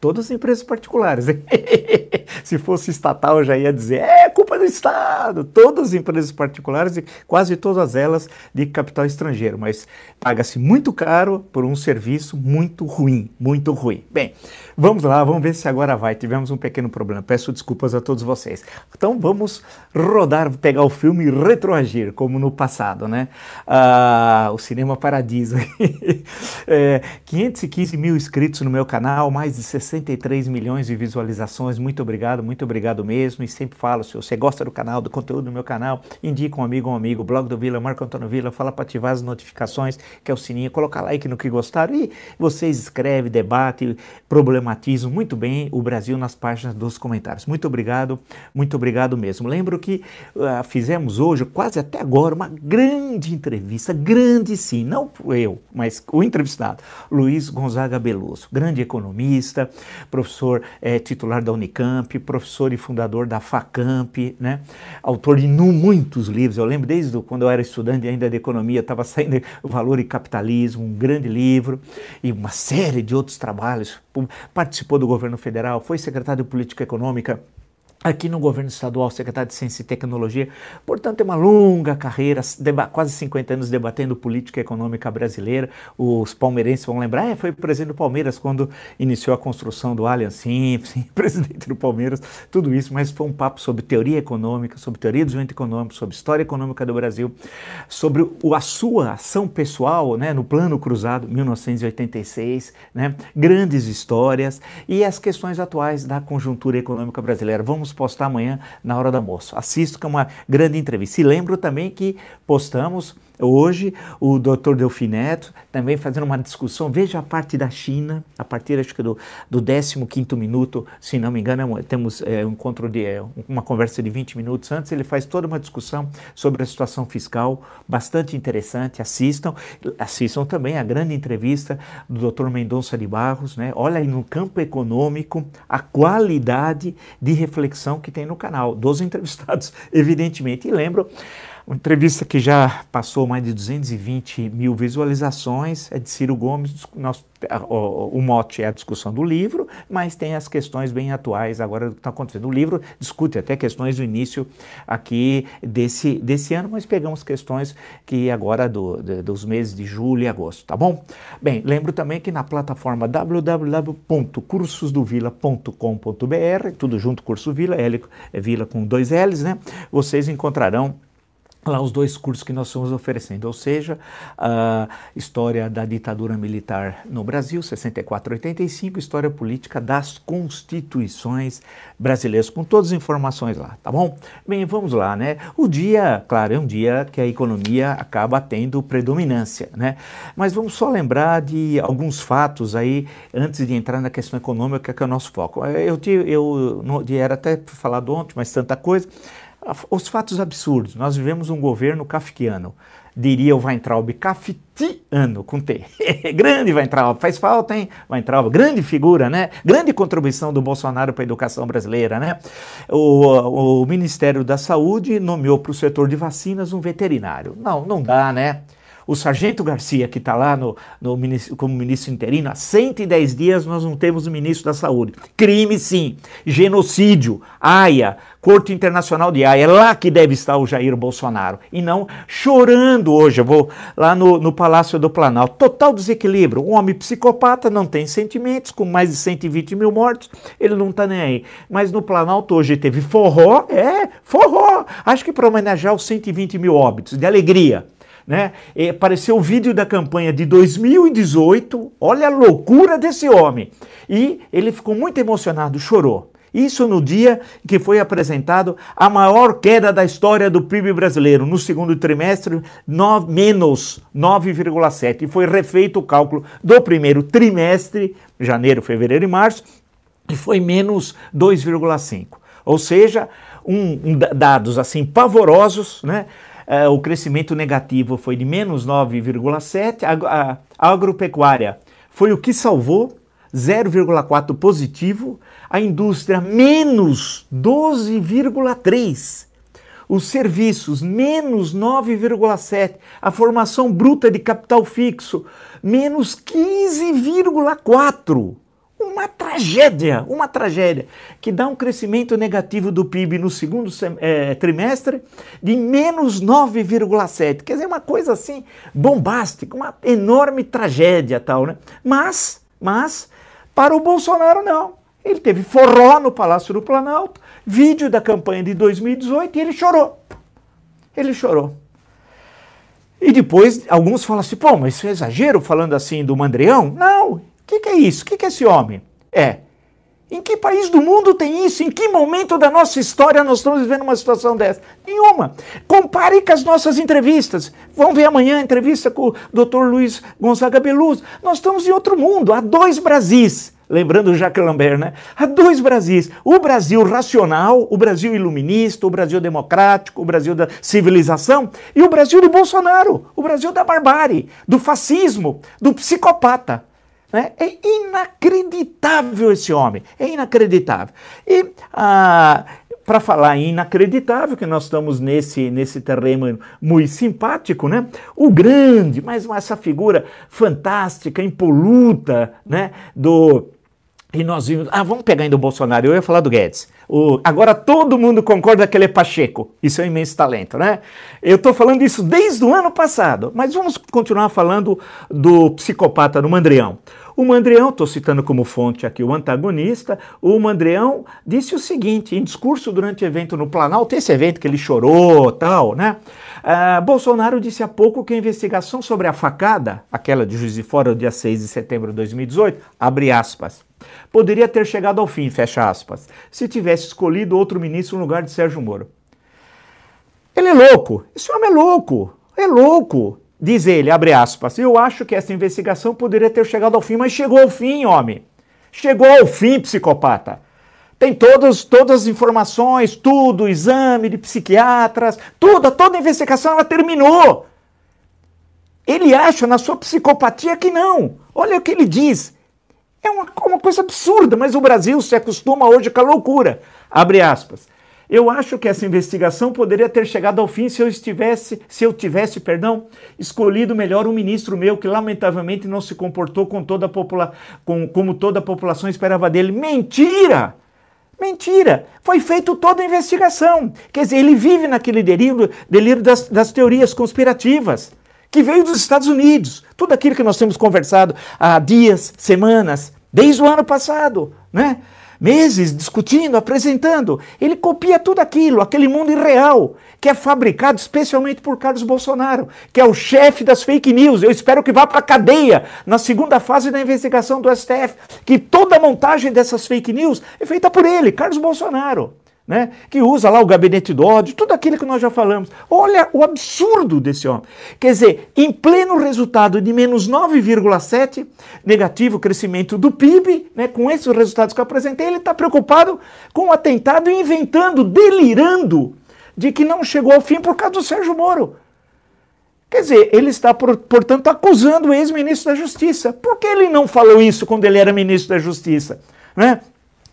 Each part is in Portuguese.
Todas as empresas particulares. Se fosse estatal, eu já ia dizer, é culpa do Estado. Todas as empresas particulares e quase todas elas de capital estrangeiro. Mas paga-se muito caro por um serviço muito ruim, muito ruim. Bem, vamos lá, vamos ver se agora vai. Tivemos um pequeno problema. Peço desculpas a todos vocês. Então vamos rodar, pegar o filme e retroagir, como no passado, né? Ah, o Cinema Paradiso. é, 515 mil inscritos no meu canal, mais de 60 63 milhões de visualizações. Muito obrigado, muito obrigado mesmo. E sempre falo, se você gosta do canal, do conteúdo do meu canal, indica um amigo, um amigo, blog do Vila, Marco Antônio Vila, fala para ativar as notificações, que é o sininho, colocar like no que gostaram e vocês escrevem, debate, problematizam muito bem o Brasil nas páginas dos comentários. Muito obrigado, muito obrigado mesmo. Lembro que uh, fizemos hoje, quase até agora, uma grande entrevista, grande sim, não eu, mas o entrevistado, Luiz Gonzaga Beloso, grande economista, professor é, titular da Unicamp, professor e fundador da FACAMP, né? autor de muitos livros. Eu lembro desde quando eu era estudante ainda de economia, estava saindo Valor e Capitalismo, um grande livro, e uma série de outros trabalhos. Participou do governo federal, foi secretário de Política Econômica aqui no governo estadual, secretário de Ciência e Tecnologia. Portanto, tem uma longa carreira, quase 50 anos debatendo política econômica brasileira. Os palmeirenses vão lembrar, é, foi presidente do Palmeiras quando iniciou a construção do Allianz, sim, sim, presidente do Palmeiras, tudo isso, mas foi um papo sobre teoria econômica, sobre teoria do desenvolvimento econômico, sobre história econômica do Brasil, sobre o, a sua ação pessoal, né, no plano cruzado, 1986, né, grandes histórias e as questões atuais da conjuntura econômica brasileira. Vamos vamos postar amanhã na hora do almoço. Assisto que é uma grande entrevista. E lembro também que postamos hoje o Dr. Delfineto também fazendo uma discussão. Veja a parte da China, a partir acho que do, do 15 minuto, se não me engano, é temos é, um encontro de é, uma conversa de 20 minutos antes. Ele faz toda uma discussão sobre a situação fiscal, bastante interessante. Assistam, assistam também a grande entrevista do Dr. Mendonça de Barros. Né? Olha aí no campo econômico a qualidade de reflexão que tem no canal, dos entrevistados, evidentemente. E lembro uma entrevista que já passou mais de 220 mil visualizações, é de Ciro Gomes. Nosso, o, o, mote é a discussão do livro, mas tem as questões bem atuais agora do que está acontecendo. O livro discute até questões do início aqui desse, desse ano, mas pegamos questões que agora do, de, dos meses de julho e agosto, tá bom? Bem, lembro também que na plataforma www.cursosdovila.com.br, tudo junto, Curso Vila, L, Vila com dois L's, né? Vocês encontrarão lá os dois cursos que nós estamos oferecendo, ou seja, a história da ditadura militar no Brasil, 64 85, história política das constituições brasileiras, com todas as informações lá, tá bom? Bem, vamos lá, né? O dia, claro, é um dia que a economia acaba tendo predominância, né? Mas vamos só lembrar de alguns fatos aí, antes de entrar na questão econômica, que é o nosso foco. Eu, eu, eu, eu era até falado ontem, mas tanta coisa, os fatos absurdos. Nós vivemos um governo kafkiano. Diria o Weintraub, kaftiano, com T. Grande Weintraub, faz falta, hein? Weintraub, grande figura, né? Grande contribuição do Bolsonaro para a educação brasileira, né? O, o Ministério da Saúde nomeou para o setor de vacinas um veterinário. Não, não dá, né? O Sargento Garcia, que está lá no, no, como ministro interino, há 110 dias nós não temos o ministro da Saúde. Crime, sim. Genocídio. AIA, Corte Internacional de Haia. É lá que deve estar o Jair Bolsonaro. E não chorando hoje. Eu vou lá no, no Palácio do Planalto. Total desequilíbrio. Um homem psicopata, não tem sentimentos, com mais de 120 mil mortos. Ele não está nem aí. Mas no Planalto hoje teve forró. É, forró. Acho que para homenagear os 120 mil óbitos, de alegria. Né? E apareceu o vídeo da campanha de 2018, olha a loucura desse homem. E ele ficou muito emocionado, chorou. Isso no dia que foi apresentado a maior queda da história do PIB brasileiro. No segundo trimestre, no, menos 9,7%. E foi refeito o cálculo do primeiro trimestre, janeiro, fevereiro e março, e foi menos 2,5%. Ou seja, um, um, dados assim pavorosos, né? Uh, o crescimento negativo foi de menos 9,7%, a, a agropecuária foi o que salvou, 0,4% positivo, a indústria menos 12,3%. Os serviços, menos 9,7%. A formação bruta de capital fixo, menos 15,4%. Uma tragédia, uma tragédia, que dá um crescimento negativo do PIB no segundo é, trimestre de menos 9,7. Quer dizer, uma coisa assim bombástica, uma enorme tragédia tal, né? Mas, mas, para o Bolsonaro não. Ele teve forró no Palácio do Planalto, vídeo da campanha de 2018 e ele chorou. Ele chorou. E depois alguns falam assim, pô, mas isso é exagero falando assim do Mandrião? Não, que, que é isso? O que, que é esse homem? É. Em que país do mundo tem isso? Em que momento da nossa história nós estamos vivendo uma situação dessa? Nenhuma. Compare com as nossas entrevistas. Vamos ver amanhã a entrevista com o Dr. Luiz Gonzaga Beluso. Nós estamos em outro mundo, há dois Brasis. Lembrando o Jacques Lambert, né? Há dois Brasis. O Brasil racional, o Brasil iluminista, o Brasil democrático, o Brasil da civilização e o Brasil do Bolsonaro, o Brasil da barbárie, do fascismo, do psicopata. Né? É inacreditável esse homem, é inacreditável. E ah, para falar inacreditável, que nós estamos nesse, nesse terreno muito simpático, né? o grande, mas essa figura fantástica, impoluta né? do e nós vimos, ah, vamos pegar ainda o Bolsonaro, eu ia falar do Guedes. O, agora todo mundo concorda que ele é Pacheco, isso é um imenso talento, né? Eu estou falando isso desde o ano passado, mas vamos continuar falando do psicopata no Mandrião. O Mandrião, estou citando como fonte aqui o antagonista, o Mandrião disse o seguinte, em discurso durante o evento no Planalto, esse evento que ele chorou tal, né? Uh, Bolsonaro disse há pouco que a investigação sobre a facada, aquela de Juiz de Fora, dia 6 de setembro de 2018, abre aspas, poderia ter chegado ao fim, fecha aspas, se tivesse escolhido outro ministro no lugar de Sérgio Moro. Ele é louco, esse homem é louco, é louco. Diz ele, abre aspas, eu acho que essa investigação poderia ter chegado ao fim, mas chegou ao fim, homem. Chegou ao fim, psicopata. Tem todos, todas as informações, tudo, exame de psiquiatras, tudo, toda a investigação ela terminou. Ele acha na sua psicopatia que não. Olha o que ele diz. É uma, uma coisa absurda, mas o Brasil se acostuma hoje com a loucura. Abre aspas. Eu acho que essa investigação poderia ter chegado ao fim se eu estivesse, se eu tivesse, perdão, escolhido melhor um ministro meu que lamentavelmente não se comportou com toda a popula com, como toda a população esperava dele. Mentira! Mentira! Foi feita toda a investigação. Quer dizer, ele vive naquele delírio, delírio das, das teorias conspirativas que veio dos Estados Unidos. Tudo aquilo que nós temos conversado há dias, semanas, desde o ano passado, né? Meses discutindo, apresentando. Ele copia tudo aquilo, aquele mundo irreal, que é fabricado especialmente por Carlos Bolsonaro, que é o chefe das fake news. Eu espero que vá para a cadeia na segunda fase da investigação do STF, que toda a montagem dessas fake news é feita por ele, Carlos Bolsonaro né? que usa lá o gabinete do ódio, tudo aquilo que nós já falamos. Olha o absurdo desse homem. Quer dizer, em pleno resultado de menos 9,7 negativo crescimento do PIB, né, com esses resultados que eu apresentei, ele está preocupado com o atentado, inventando, delirando de que não chegou ao fim por causa do Sérgio Moro. Quer dizer, ele está, portanto, acusando o ex-ministro da Justiça. Por que ele não falou isso quando ele era ministro da Justiça? Né?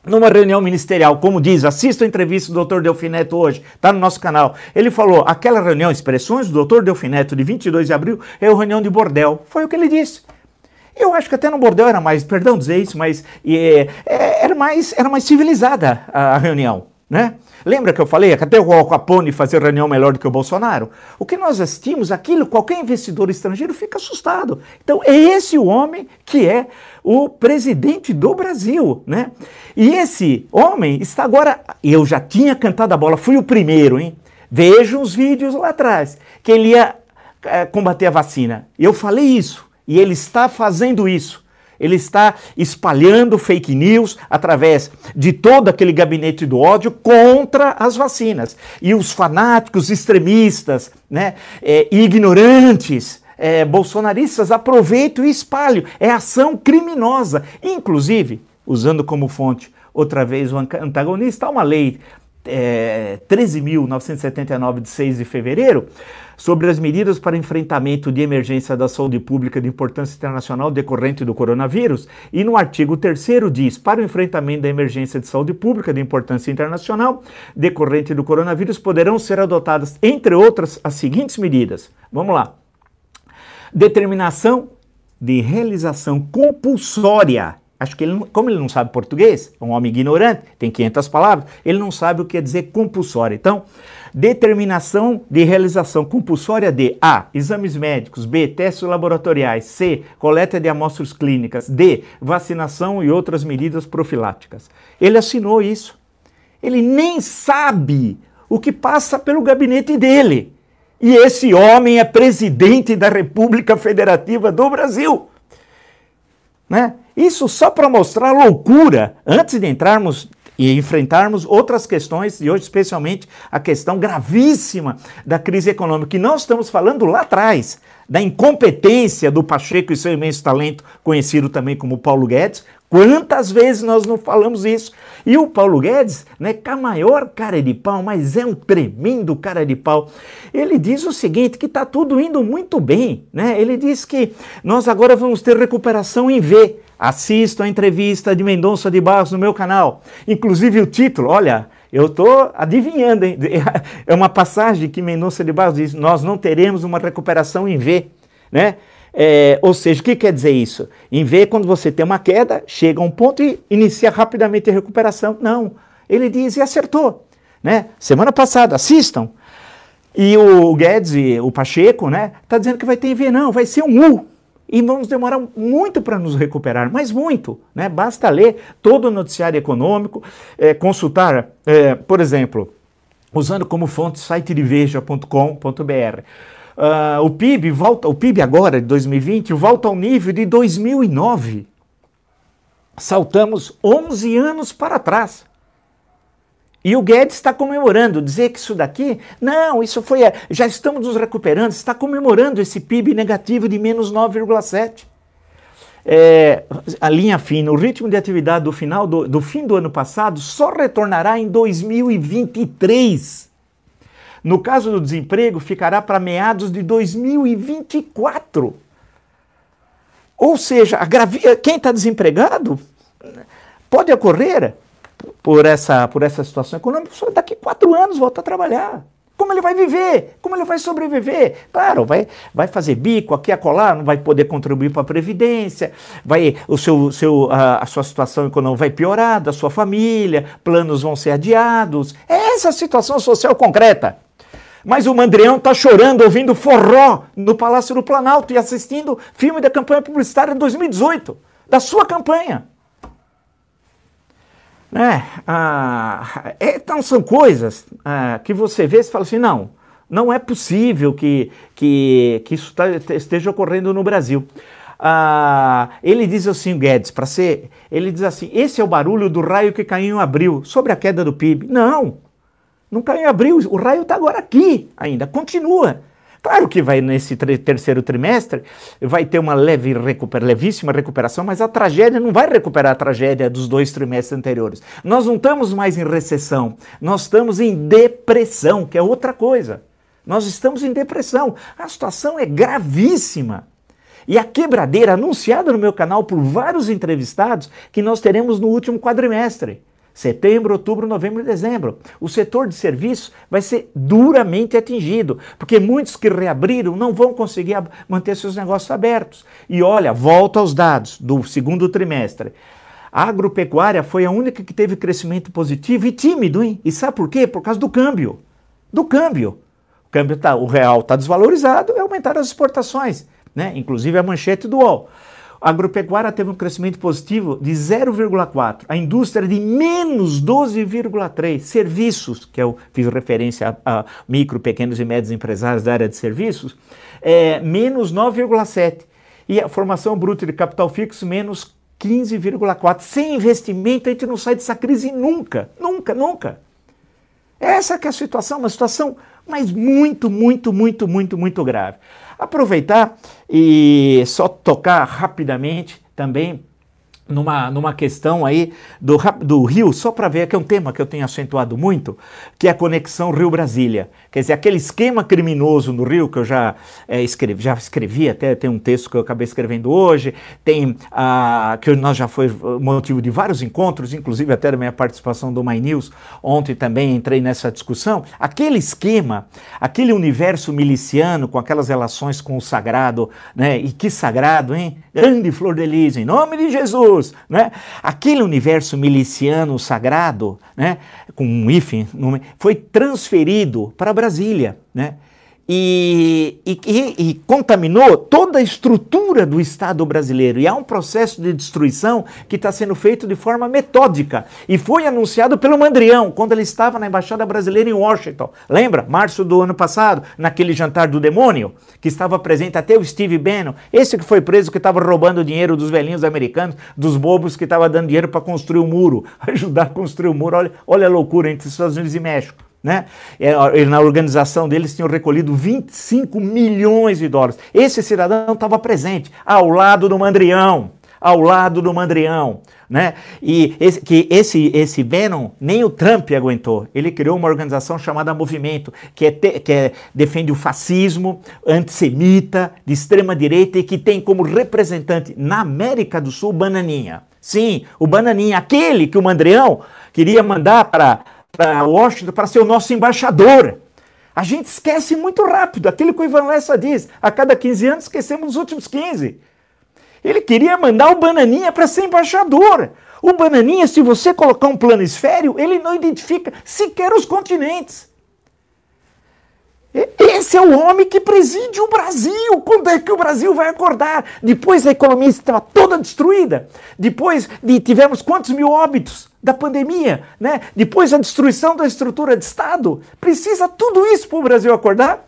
Numa reunião ministerial, como diz, assista a entrevista do Dr. Delfineto hoje, está no nosso canal. Ele falou: aquela reunião, expressões do Dr. Delfineto de 22 de abril, é uma reunião de bordel. Foi o que ele disse. Eu acho que até no bordel era mais, perdão dizer isso, mas é, é, era, mais, era mais civilizada a reunião, né? Lembra que eu falei até o Al Capone fazia reunião melhor do que o Bolsonaro? O que nós assistimos, aquilo, qualquer investidor estrangeiro fica assustado. Então, é esse o homem que é o presidente do Brasil, né? E esse homem está agora. Eu já tinha cantado a bola, fui o primeiro, hein? Vejam os vídeos lá atrás, que ele ia é, combater a vacina. Eu falei isso, e ele está fazendo isso. Ele está espalhando fake news através de todo aquele gabinete do ódio contra as vacinas. E os fanáticos extremistas, né, é, ignorantes, é, bolsonaristas aproveitam e espalham. É ação criminosa. Inclusive, usando como fonte outra vez o antagonista, há uma lei é, 13.979 de 6 de fevereiro sobre as medidas para enfrentamento de emergência da saúde pública de importância internacional decorrente do coronavírus, e no artigo 3 diz: para o enfrentamento da emergência de saúde pública de importância internacional decorrente do coronavírus poderão ser adotadas, entre outras, as seguintes medidas. Vamos lá. Determinação de realização compulsória Acho que ele, como ele não sabe português, é um homem ignorante, tem 500 palavras, ele não sabe o que quer dizer compulsória. Então, determinação de realização compulsória de A. Exames médicos, B. Testes laboratoriais, C. Coleta de amostras clínicas, D. Vacinação e outras medidas profiláticas. Ele assinou isso. Ele nem sabe o que passa pelo gabinete dele. E esse homem é presidente da República Federativa do Brasil. Né? Isso só para mostrar a loucura, antes de entrarmos e enfrentarmos outras questões, e hoje especialmente a questão gravíssima da crise econômica, que nós estamos falando lá atrás, da incompetência do Pacheco e seu imenso talento, conhecido também como Paulo Guedes. Quantas vezes nós não falamos isso? E o Paulo Guedes, né, com a maior cara de pau, mas é um tremendo cara de pau. Ele diz o seguinte, que está tudo indo muito bem, né? Ele diz que nós agora vamos ter recuperação em V. Assista a entrevista de Mendonça de Barros no meu canal. Inclusive o título, olha, eu estou adivinhando, hein? É uma passagem que Mendonça de Barros diz: Nós não teremos uma recuperação em V. Né? É, ou seja, o que quer dizer isso? Em V, quando você tem uma queda, chega a um ponto e inicia rapidamente a recuperação. Não. Ele diz e acertou. Né? Semana passada, assistam. E o Guedes, o Pacheco, né, está dizendo que vai ter em V. Não, vai ser um U e vamos demorar muito para nos recuperar, mas muito. Né? Basta ler todo o noticiário econômico, é, consultar, é, por exemplo, usando como fonte site de veja.com.br. Uh, ah, o PIB volta, o PIB agora de 2020 volta ao nível de 2009. Saltamos 11 anos para trás. E o Guedes está comemorando, dizer que isso daqui, não, isso foi, já estamos nos recuperando, está comemorando esse PIB negativo de menos 9,7. É, a linha fina, o ritmo de atividade do final do, do fim do ano passado só retornará em 2023. No caso do desemprego, ficará para meados de 2024. Ou seja, quem está desempregado pode ocorrer por essa, por essa situação econômica, só daqui quatro anos volta a trabalhar. Como ele vai viver? Como ele vai sobreviver? Claro, vai, vai fazer bico aqui a colar, não vai poder contribuir para a Previdência, vai, o seu, seu, a, a, sua situação econômica vai piorar, da sua família, planos vão ser adiados. É essa situação social concreta. Mas o Mandrião está chorando, ouvindo forró no Palácio do Planalto e assistindo filme da campanha publicitária de 2018, da sua campanha. Né? Ah, então são coisas ah, que você vê e fala assim, não, não é possível que, que, que isso tá, esteja ocorrendo no Brasil. Ah, ele diz assim, Guedes, para ser, ele diz assim, esse é o barulho do raio que caiu em abril, sobre a queda do PIB. Não, não caiu em abril, o raio está agora aqui ainda, continua. Claro que vai nesse terceiro trimestre, vai ter uma leve recuper, levíssima recuperação, mas a tragédia não vai recuperar a tragédia dos dois trimestres anteriores. Nós não estamos mais em recessão, nós estamos em depressão, que é outra coisa. Nós estamos em depressão. A situação é gravíssima. E a quebradeira anunciada no meu canal por vários entrevistados que nós teremos no último quadrimestre. Setembro, outubro, novembro e dezembro. O setor de serviços vai ser duramente atingido, porque muitos que reabriram não vão conseguir manter seus negócios abertos. E olha, volta aos dados do segundo trimestre. A agropecuária foi a única que teve crescimento positivo e tímido, hein? E sabe por quê? Por causa do câmbio. Do câmbio. O câmbio tá, o real está desvalorizado e aumentaram as exportações, né? Inclusive a manchete do UOL. A agropecuária teve um crescimento positivo de 0,4%, a indústria de menos 12,3%, serviços, que eu fiz referência a, a, micro, pequenos e médios empresários da área de serviços, é, menos 9,7%. E a formação bruta de capital fixo, menos 15,4%. Sem investimento, a gente não sai dessa crise nunca, nunca, nunca. Essa que é a situação, uma situação, mas muito, muito, muito, muito, muito grave. Aproveitar e só tocar rapidamente também numa, numa questão aí do, do Rio, só para ver que é um tema que eu tenho acentuado muito, que é a conexão Rio-Brasília. Quer dizer, aquele esquema criminoso no Rio que eu já, é, escrevi, já escrevi, até tem um texto que eu acabei escrevendo hoje, tem a, que nós já foi motivo de vários encontros, inclusive até da minha participação do My News, ontem também entrei nessa discussão. Aquele esquema, aquele universo miliciano com aquelas relações com o sagrado, né? E que sagrado, hein? Grande Flor de Lis, em nome de Jesus! Cruz, né? Aquele universo miliciano sagrado, né? Com um hífen, foi transferido para Brasília, né? E, e, e, contaminou toda a estrutura do Estado brasileiro. E há um processo de destruição que está sendo feito de forma metódica. E foi anunciado pelo Mandrião, quando ele estava na Embaixada Brasileira em Washington. Lembra? Março do ano passado, naquele jantar do demônio, que estava presente até o Steve Bannon, esse que foi preso que estava roubando dinheiro dos velhinhos americanos, dos bobos que estava dando dinheiro para construir o um muro, ajudar a construir o um muro. Olha, olha a loucura entre Estados Unidos e México. Né? É, na organização deles tinham recolhido 25 milhões de dólares. Esse cidadão estava presente, ao lado do Mandrião, ao lado do Mandrião, né? E esse, que esse esse Bannon nem o Trump aguentou. Ele criou uma organização chamada Movimento, que, é te, que é, defende o fascismo, antissemita, de extrema direita e que tem como representante na América do Sul Bananinha. Sim, o Bananinha, aquele que o Mandrião queria mandar para para Washington para ser o nosso embaixador. A gente esquece muito rápido, aquilo que o Ivan Lessa diz, a cada 15 anos esquecemos os últimos 15. Ele queria mandar o Bananinha para ser embaixador. O Bananinha, se você colocar um planisfério, ele não identifica sequer os continentes. Esse é o homem que preside o Brasil. Quando é que o Brasil vai acordar? Depois a economia estava toda destruída. Depois de, tivemos quantos mil óbitos da pandemia, né? Depois a destruição da estrutura de Estado. Precisa tudo isso para o Brasil acordar?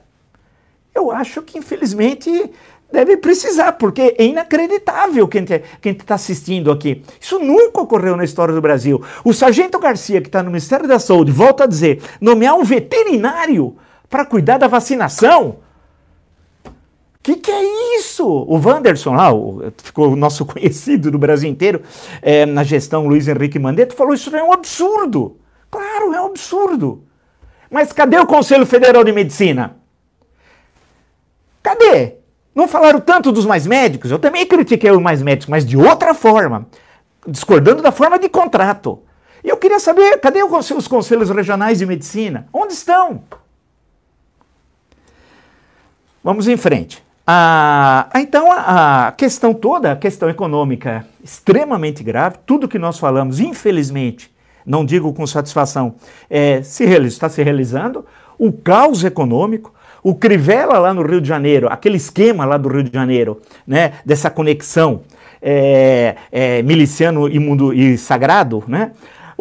Eu acho que, infelizmente, deve precisar, porque é inacreditável quem está assistindo aqui. Isso nunca ocorreu na história do Brasil. O Sargento Garcia, que está no Ministério da Saúde, volta a dizer: nomear um veterinário para cuidar da vacinação. O que, que, é isso? O Wanderson, lá, o, ficou o nosso conhecido do Brasil inteiro, é, na gestão Luiz Henrique Mandetta, falou: isso é um absurdo. Claro, é um absurdo. Mas cadê o Conselho Federal de Medicina? Cadê? Não falaram tanto dos mais médicos? Eu também critiquei os mais médicos, mas de outra forma, discordando da forma de contrato. E eu queria saber, cadê os conselhos regionais de medicina? Onde estão? Vamos em frente. Ah, então, a, questão toda, a questão econômica, extremamente grave, tudo que nós falamos, infelizmente, não digo com satisfação, é, se está se realizando. O caos econômico, o Crivella lá no Rio de Janeiro, aquele esquema lá do Rio de Janeiro, né, dessa conexão é, é, miliciano e sagrado, né?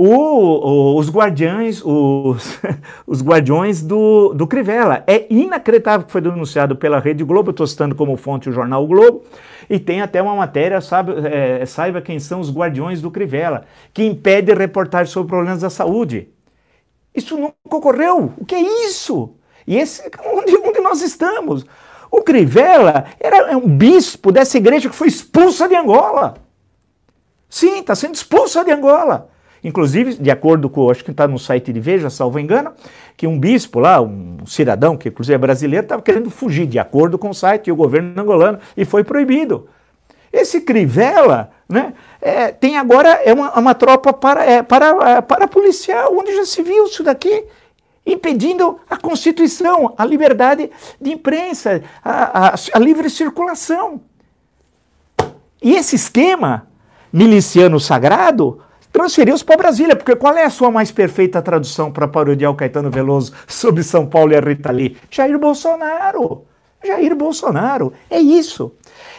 O, o, os guardiões, os, os guardiões do, do Crivella. É inacreditável que foi denunciado pela Rede Globo, estou citando como fonte o jornal o Globo, e tem até uma matéria, sabe, é, saiba quem são os guardiões do Crivella, que impede reportagem sobre problemas da saúde. Isso nunca ocorreu. O que é isso? E esse onde, onde nós estamos? O Crivella era um bispo dessa igreja que foi expulsa de Angola. Sim, está sendo expulsa de Angola. Inclusive, de acordo com, acho que está no site de Veja, salvo engano, que um bispo lá, um cidadão, que inclusive é brasileiro, estava querendo fugir, de acordo com o site e o governo angolano, e foi proibido. Esse Crivella, né, é, tem agora é uma, uma tropa para, é, para, é, para policial, onde já se viu isso daqui, impedindo a Constituição, a liberdade de imprensa, a, a, a livre circulação. E esse esquema miliciano sagrado transferiu-se para Brasília, porque qual é a sua mais perfeita tradução para parodiar o Caetano Veloso sobre São Paulo e a Rita Lee? Jair Bolsonaro. Jair Bolsonaro. É isso.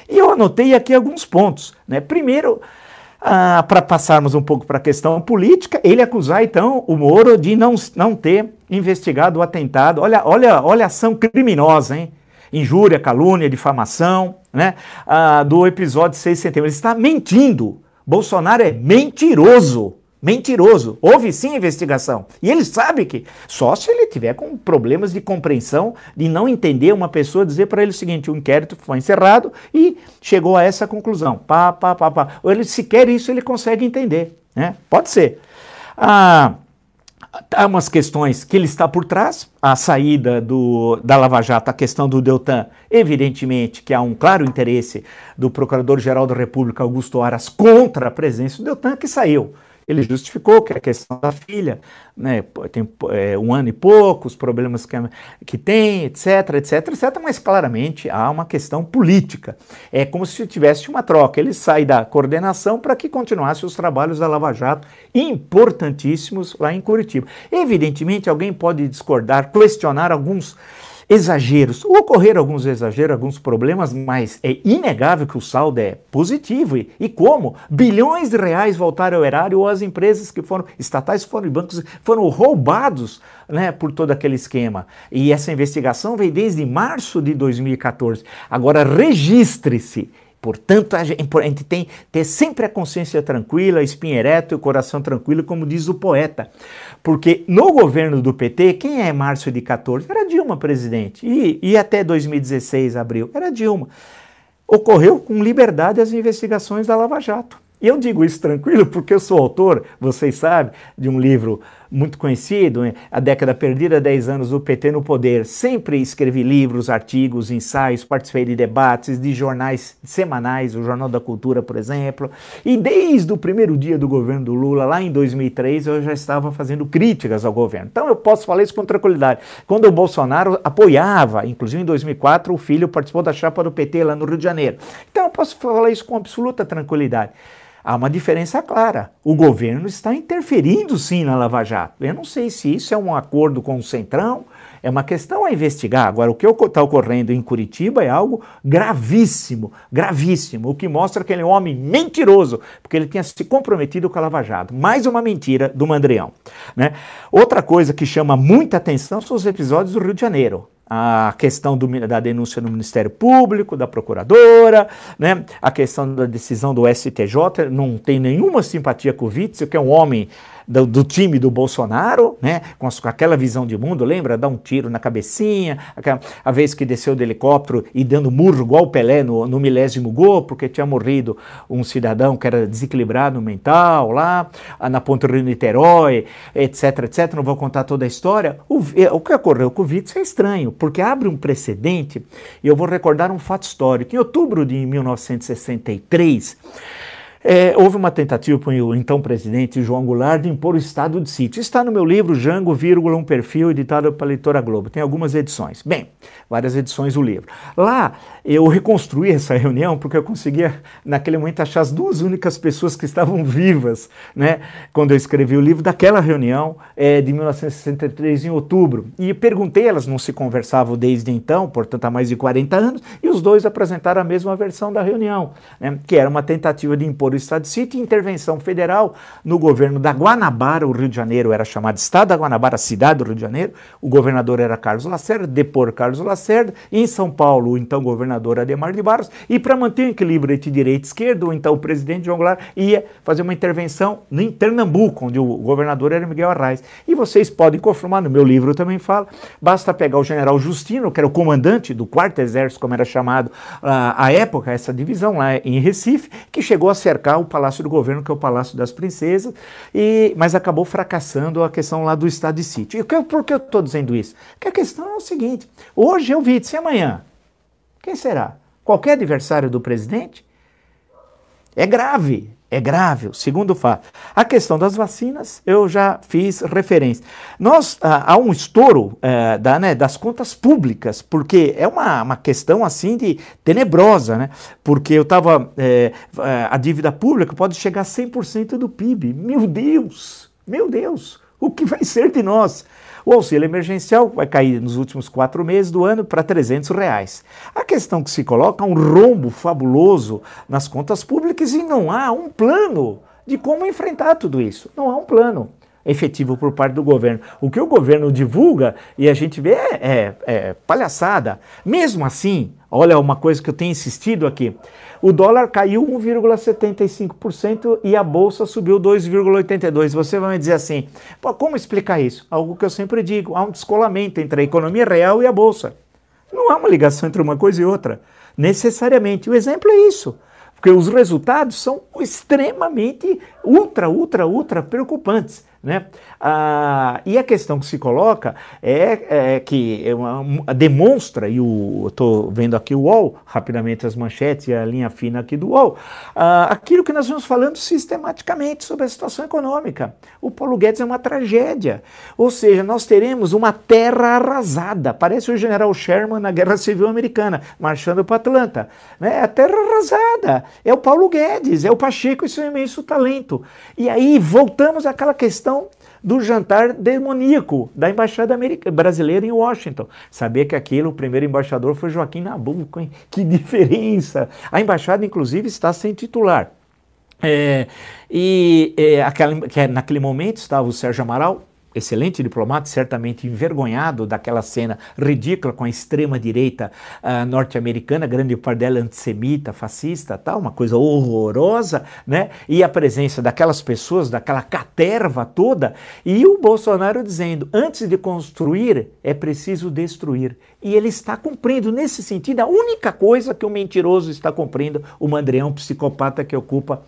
E eu anotei aqui alguns pontos. Né? Primeiro, ah, para passarmos um pouco para a questão política, ele acusar então o Moro de não, não ter investigado o atentado. Olha, olha, olha a ação criminosa, hein? Injúria, calúnia, difamação, né? Ah, do episódio 6 de setembro. Ele está mentindo Bolsonaro é mentiroso. Mentiroso. Houve sim investigação. E ele sabe que só se ele tiver com problemas de compreensão, de não entender uma pessoa, dizer para ele o seguinte: o inquérito foi encerrado e chegou a essa conclusão. Pá, pá, pá, pá. Ou ele sequer isso ele consegue entender. Né? Pode ser. Ah, Há umas questões que ele está por trás, a saída do, da Lava Jato, a questão do Deltan, evidentemente que há um claro interesse do Procurador-Geral da República, Augusto Aras, contra a presença do Deltan, que saiu. Ele justificou que a questão da filha, né, tem é, um ano e pouco, os problemas que, que tem, etc, etc, etc, mas claramente há uma questão política. É como se tivesse uma troca. Ele sai da coordenação para que continuasse os trabalhos da Lava Jato, importantíssimos lá em Curitiba. Evidentemente, alguém pode discordar, questionar alguns exageros. Ocorreram alguns exageros, alguns problemas, mas é inegável que o saldo é positivo. E, e como? Bilhões de reais voltaram ao erário ou as empresas que foram estatais, foram bancos, foram roubados né, por todo aquele esquema. E essa investigação veio desde março de 2014. Agora, registre-se Portanto, a gente tem que ter sempre a consciência tranquila, espinha ereta e o coração tranquilo, como diz o poeta. Porque no governo do PT, quem é Márcio de 14? Era Dilma presidente. E, e até 2016, abril, era Dilma. Ocorreu com liberdade as investigações da Lava Jato. E eu digo isso tranquilo porque eu sou autor, vocês sabem, de um livro muito conhecido? A Década Perdida, 10 anos do PT no Poder. Sempre escrevi livros, artigos, ensaios, participei de debates, de jornais semanais, o Jornal da Cultura, por exemplo. E desde o primeiro dia do governo do Lula, lá em 2003, eu já estava fazendo críticas ao governo. Então eu posso falar isso com tranquilidade. Quando o Bolsonaro apoiava, inclusive em 2004, o filho participou da chapa do PT lá no Rio de Janeiro. Então eu posso falar isso com absoluta tranquilidade. Há uma diferença clara. O governo está interferindo sim na Lava Jato. Eu não sei se isso é um acordo com o Centrão, é uma questão a investigar. Agora, o que está ocorrendo em Curitiba é algo gravíssimo, gravíssimo, o que mostra que ele é um homem mentiroso, porque ele tinha se comprometido com a Lava Jato. Mais uma mentira do Mandrião. Né? Outra coisa que chama muita atenção são os episódios do Rio de Janeiro a questão do, da denúncia no Ministério Público, da Procuradora, né? a questão da decisão do STJ, não tem nenhuma simpatia com o Witzel, que é um homem do, do, time do Bolsonaro, né, com, com, aquela visão de mundo, lembra? Dar um tiro na cabecinha, aquela, a vez que desceu do helicóptero e dando murro igual o Pelé no, no milésimo gol, porque tinha morrido um cidadão que era desequilibrado mental lá, na Ponte Rio Niterói, etc, etc. Não vou contar toda a história. O, é, o que ocorreu com o Witzel é estranho, porque abre um precedente, e eu vou recordar um fato histórico. Em outubro de 1963, é, houve uma tentativa por o então presidente João Goulart de impor o estado de sítio. Está no meu livro Jango, vírgula, um perfil, editado pela editora Globo. Tem algumas edições. Bem, várias edições do livro. Lá eu reconstruí essa reunião porque eu conseguia, naquele momento, achar as duas únicas pessoas que estavam vivas, né, quando eu escrevi o livro, daquela reunião é, de 1963, em outubro. E perguntei, elas não se conversavam desde então, portanto há mais de 40 anos, e os dois apresentaram a mesma versão da reunião, né, que era uma tentativa de impor o Estado de Sítio e intervenção federal no governo da Guanabara, o Rio de Janeiro era chamado Estado da Guanabara, cidade do Rio de Janeiro, o governador era Carlos Lacerda, depor Carlos Lacerda, em São Paulo, o então governador Ademar de Barros, e para manter o equilíbrio entre direita e esquerda, ou então o presidente João Goulart ia fazer uma intervenção em Pernambuco, onde o governador era Miguel Arraes. E vocês podem confirmar, no meu livro também fala, basta pegar o general Justino, que era o comandante do quarto exército, como era chamado uh, à época, essa divisão lá em Recife, que chegou a cercar o Palácio do Governo, que é o Palácio das Princesas, e, mas acabou fracassando a questão lá do estado de sítio. E por que eu estou dizendo isso? Porque a questão é o seguinte, hoje eu vi, se amanhã quem será? Qualquer adversário do presidente? É grave, é grave. O segundo fato. A questão das vacinas, eu já fiz referência. Nós, ah, há um estouro eh, da, né, das contas públicas, porque é uma, uma questão assim de tenebrosa, né? Porque eu estava. Eh, eh, a dívida pública pode chegar a 100% do PIB. Meu Deus! Meu Deus! O que vai ser de nós? O auxílio emergencial vai cair nos últimos quatro meses do ano para 300 reais. A questão que se coloca é um rombo fabuloso nas contas públicas e não há um plano de como enfrentar tudo isso. Não há um plano efetivo por parte do governo. O que o governo divulga e a gente vê é, é, é palhaçada. Mesmo assim, olha uma coisa que eu tenho insistido aqui. O dólar caiu 1,75% e a bolsa subiu 2,82%. Você vai me dizer assim, como explicar isso? Algo que eu sempre digo, há um descolamento entre a economia real e a bolsa. Não há uma ligação entre uma coisa e outra, necessariamente. O exemplo é isso. Porque os resultados são extremamente ultra, ultra, ultra preocupantes. Né? Ah, e a questão que se coloca é, é que é uma, demonstra, e estou vendo aqui o UOL, rapidamente as manchetes e a linha fina aqui do UOL, ah, aquilo que nós vamos falando sistematicamente sobre a situação econômica. O Paulo Guedes é uma tragédia. Ou seja, nós teremos uma terra arrasada. Parece o general Sherman na Guerra Civil Americana, marchando para Atlanta. Né? A terra arrasada. É o Paulo Guedes, é o Pacheco e seu imenso talento. E aí voltamos àquela questão questão do jantar demoníaco da embaixada brasileira em Washington. Saber que aquilo, o primeiro embaixador foi Joaquim Nabuco, hein? Que diferença! A embaixada, inclusive, está sem titular. É, e é, aquela, que é, naquele momento estava o Sérgio Amaral, excelente diplomata, certamente envergonhado daquela cena ridícula com a extrema-direita uh, norte-americana, grande parte dela antissemita, fascista, tal, uma coisa horrorosa, né? E a presença daquelas pessoas, daquela caterva toda, e o Bolsonaro dizendo: antes de construir, é preciso destruir. E ele está cumprindo, nesse sentido, a única coisa que o mentiroso está cumprindo, o Mandrião, psicopata que ocupa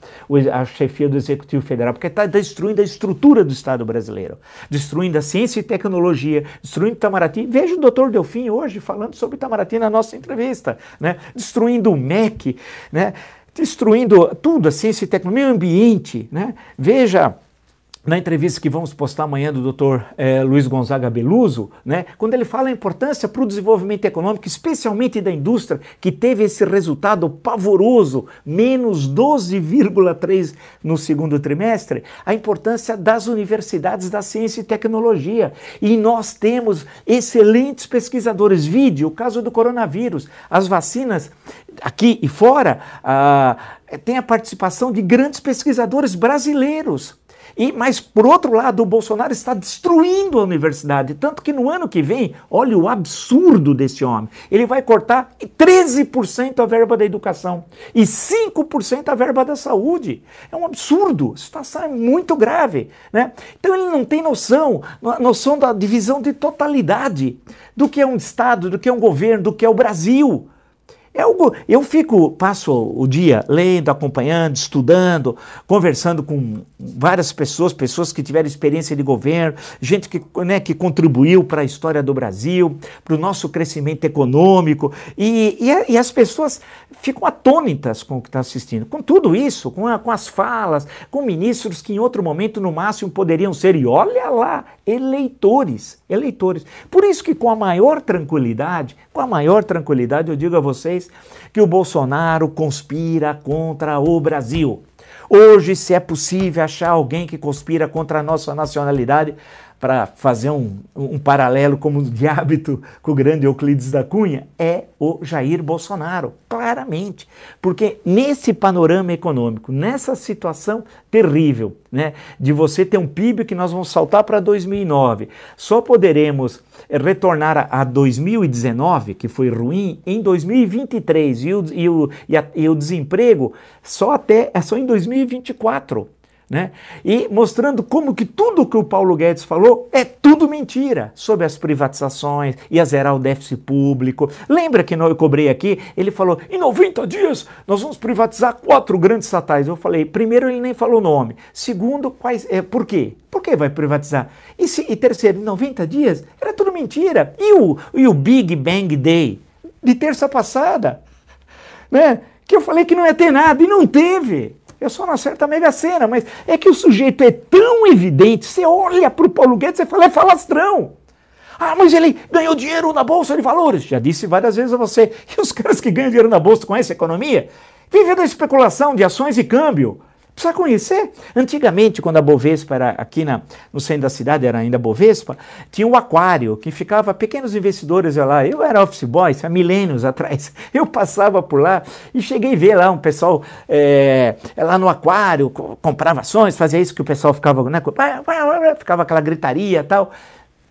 a chefia do Executivo Federal, porque está destruindo a estrutura do Estado brasileiro destruindo a ciência e tecnologia, destruindo Itamaraty. Veja o doutor Delfim hoje falando sobre Itamaraty na nossa entrevista, né? destruindo o MEC, né? destruindo tudo, a ciência e tecnologia, meio ambiente. Né? Veja na entrevista que vamos postar amanhã do Dr. Eh, Luiz Gonzaga Beluso, né, quando ele fala a importância para o desenvolvimento econômico, especialmente da indústria, que teve esse resultado pavoroso, menos 12,3 no segundo trimestre, a importância das universidades da ciência e tecnologia. E nós temos excelentes pesquisadores. Vide o caso do coronavírus, as vacinas aqui e fora, ah, tem a participação de grandes pesquisadores brasileiros. E, mas, por outro lado, o Bolsonaro está destruindo a universidade. Tanto que no ano que vem, olha o absurdo desse homem. Ele vai cortar 13% a verba da educação e 5% a verba da saúde. É um absurdo. A situação é muito grave. Né? Então ele não tem noção, noção da divisão de totalidade do que é um Estado, do que é um governo, do que é o Brasil. É algo, eu fico, passo o dia lendo, acompanhando, estudando, conversando com várias pessoas, pessoas que tiveram experiência de governo, gente que, né, que contribuiu para a história do Brasil, para o nosso crescimento econômico, e, e, e, as pessoas ficam atônitas com o que está assistindo. Com tudo isso, com, a, com as falas, com ministros que em outro momento, no máximo, poderiam ser, e olha lá, eleitores, eleitores. Por isso que com a maior tranquilidade, com a maior tranquilidade, eu digo a vocês, que o Bolsonaro conspira contra o Brasil. Hoje, se é possível achar alguém que conspira contra a nossa nacionalidade, para fazer um, um, paralelo como de hábito com o grande Euclides da Cunha, é o Jair Bolsonaro, claramente. Porque nesse panorama econômico, nessa situação terrível, né, de você ter um PIB que nós vamos saltar para 2009, só poderemos retornar a 2019, que foi ruim, em 2023, e o, e o, e, a, e o desemprego só até é só em 2024 né? E mostrando como que tudo que o Paulo Guedes falou é tudo mentira sobre as privatizações, ia zerar o déficit público. Lembra que eu cobrei aqui? Ele falou: em 90 dias nós vamos privatizar quatro grandes estatais. Eu falei: primeiro, ele nem falou o nome. Segundo, quais, é, por quê? Por que vai privatizar? E, se, e terceiro, em 90 dias era tudo mentira. E o, e o Big Bang Day de terça passada? Né? Que eu falei que não ia ter nada e não teve. Eu só não acerto a mega cena, mas é que o sujeito é tão evidente, você olha para o Paulo Guedes e fala, é falastrão. Ah, mas ele ganhou dinheiro na Bolsa de Valores. Já disse várias vezes a você. E os caras que ganham dinheiro na Bolsa com essa economia? Vivem da especulação de ações e câmbio. Precisa conhecer. Antigamente, quando a Bovespa era aqui na, no centro da cidade, era ainda Bovespa, tinha o um aquário, que ficava pequenos investidores lá. Eu era office boy, há milênios atrás. Eu passava por lá e cheguei a ver lá um pessoal é, lá no aquário, comprava ações, fazia isso que o pessoal ficava, né, ficava aquela gritaria e tal.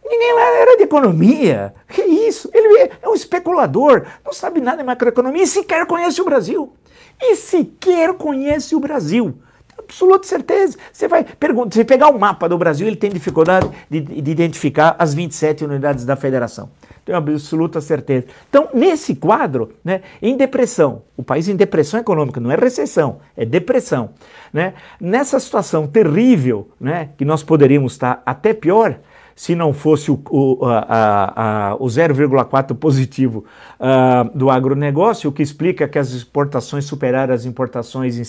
Ninguém lá era de economia. Que isso? Ele é um especulador, não sabe nada de macroeconomia e sequer conhece o Brasil. E sequer conhece o Brasil absoluta certeza. Você vai perguntar, se pegar o mapa do Brasil, ele tem dificuldade de, de identificar as 27 unidades da federação. tenho absoluta certeza. Então, nesse quadro, né, em depressão, o país em depressão econômica, não é recessão, é depressão. Né? Nessa situação terrível, né, que nós poderíamos estar até pior, se não fosse o, o, o 0,4 positivo uh, do agronegócio, o que explica que as exportações superaram as importações em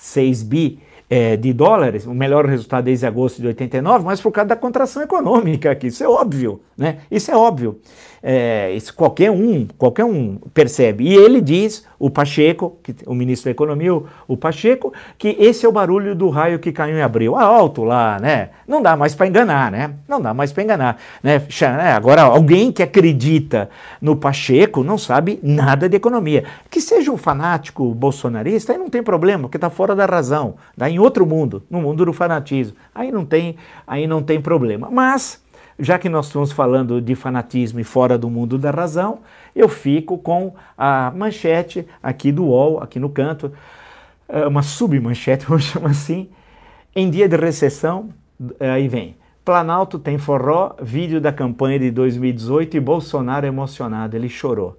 6,6 bi é, de dólares, o melhor resultado desde agosto de 89, mas por causa da contração econômica aqui, isso é óbvio, né? Isso é óbvio. É, isso qualquer um, qualquer um percebe. E ele diz, o Pacheco, que, o ministro da Economia, o, o, Pacheco, que esse é o barulho do raio que caiu em abril. Ah, alto lá, né? Não dá mais para enganar, né? Não dá mais para enganar. Né? né? Agora, alguém que acredita no Pacheco não sabe nada de economia. Que seja um fanático bolsonarista, aí não tem problema, porque está fora da razão. Está em outro mundo, no mundo do fanatismo. Aí não tem, aí não tem problema. Mas já que nós estamos falando de fanatismo e fora do mundo da razão, eu fico com a manchete aqui do UOL, aqui no canto, é uma submanchete, vamos chamar assim, em dia de recessão, aí vem, Planalto tem forró, vídeo da campanha de 2018 e Bolsonaro emocionado, ele chorou.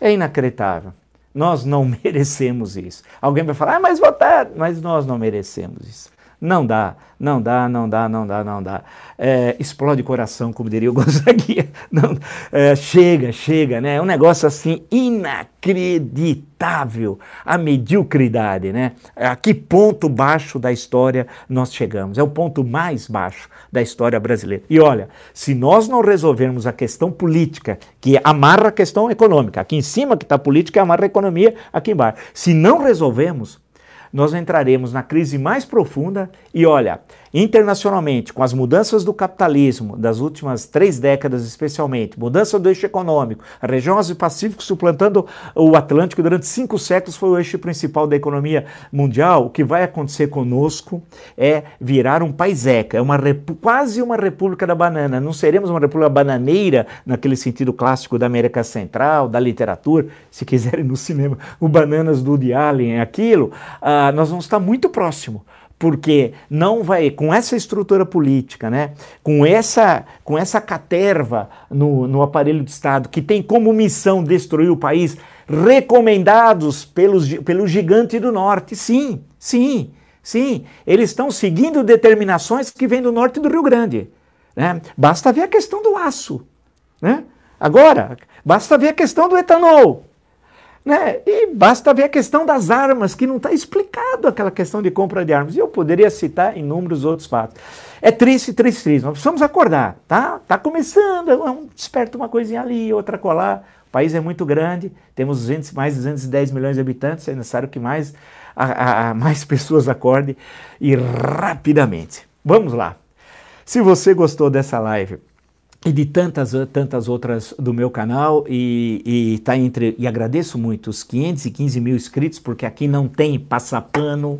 É inacreditável. Nós não merecemos isso. Alguém vai falar, ah, mas votar, mas nós não merecemos isso. Não dá, não dá, não dá, não dá, não dá. É, explode coração, como diria o Gonzaguinha. Não, é, chega, chega, né? É um negócio assim inacreditável. A mediocridade, né? A que ponto baixo da história nós chegamos? É o ponto mais baixo da história brasileira. E olha, se nós não resolvermos a questão política, que amarra a questão econômica, aqui em cima que está a política, amarra a economia, aqui embaixo. Se não resolvemos, nós entraremos na crise mais profunda e olha, internacionalmente, com as mudanças do capitalismo das últimas três décadas, especialmente, mudança do eixo econômico, a região Ásia-Pacífico suplantando o Atlântico durante cinco séculos foi o eixo principal da economia mundial. O que vai acontecer conosco é virar um paiseca, é uma quase uma república da banana. Não seremos uma república bananeira naquele sentido clássico da América Central, da literatura, se quiserem no cinema, o Bananas do Woody Allen, aquilo. Uh, nós vamos estar muito próximo porque não vai com essa estrutura política, né, com essa com essa caterva no, no aparelho de Estado que tem como missão destruir o país, recomendados pelos, pelo gigante do norte, sim, sim, sim, eles estão seguindo determinações que vêm do norte do Rio Grande, né? Basta ver a questão do aço, né? Agora, basta ver a questão do etanol. Né? E basta ver a questão das armas, que não está explicado aquela questão de compra de armas. E eu poderia citar inúmeros outros fatos. É triste, triste, triste. Nós precisamos acordar, tá? Está começando, é um, desperta uma coisinha ali, outra colar. O país é muito grande, temos 200, mais de 210 milhões de habitantes, é necessário que mais, a, a, mais pessoas acordem e rapidamente. Vamos lá. Se você gostou dessa live, e de tantas, tantas outras do meu canal e, e, tá entre, e agradeço muito os 515 mil inscritos, porque aqui não tem passapano,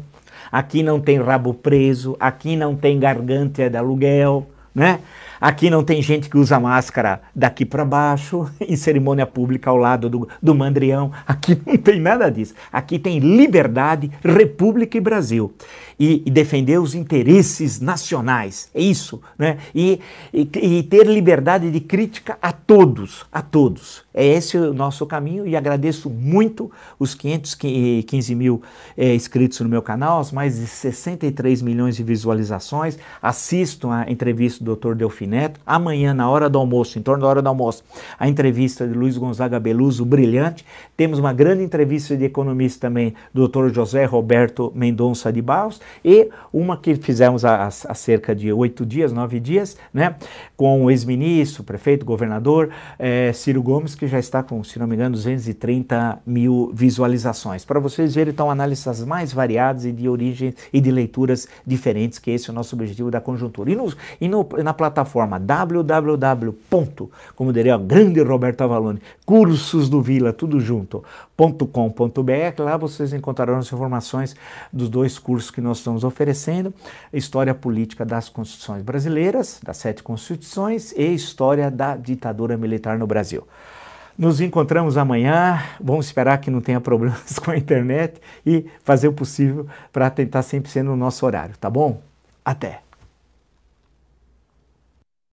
aqui não tem rabo preso, aqui não tem garganta de aluguel, né? Aqui não tem gente que usa máscara daqui para baixo, em cerimônia pública ao lado do, do mandrião. Aqui não tem nada disso. Aqui tem liberdade, República e Brasil e, e defender os interesses nacionais. É isso, né? E, e, e, ter liberdade de crítica a todos, a todos. É esse o nosso caminho e agradeço muito os 515 mil é, inscritos no meu canal, as mais de 63 milhões de visualizações. Assistam a entrevista do Dr. Delfineto. Amanhã, na hora do almoço, em torno da hora do almoço, a entrevista de Luiz Gonzaga Beluso, brilhante. Temos uma grande entrevista de economista também, do Dr. José Roberto Mendonça de Barros e uma que fizemos há, há cerca de oito dias, nove dias, né, com o ex-ministro, prefeito, governador é, Ciro Gomes, que já está com, se não me engano, 230 mil visualizações. Para vocês verem, então, análises mais variadas e de origem e de leituras diferentes, que esse é o nosso objetivo da conjuntura. E, no, e no, na plataforma www. como diria o grande Roberto Avalone, cursos do Vila, tudo junto, .com.br, lá vocês encontrarão as informações dos dois cursos que nós estamos oferecendo: História Política das Constituições Brasileiras, das sete constituições, e História da Ditadura Militar no Brasil. Nos encontramos amanhã. Vamos esperar que não tenha problemas com a internet e fazer o possível para tentar sempre ser no nosso horário, tá bom? Até!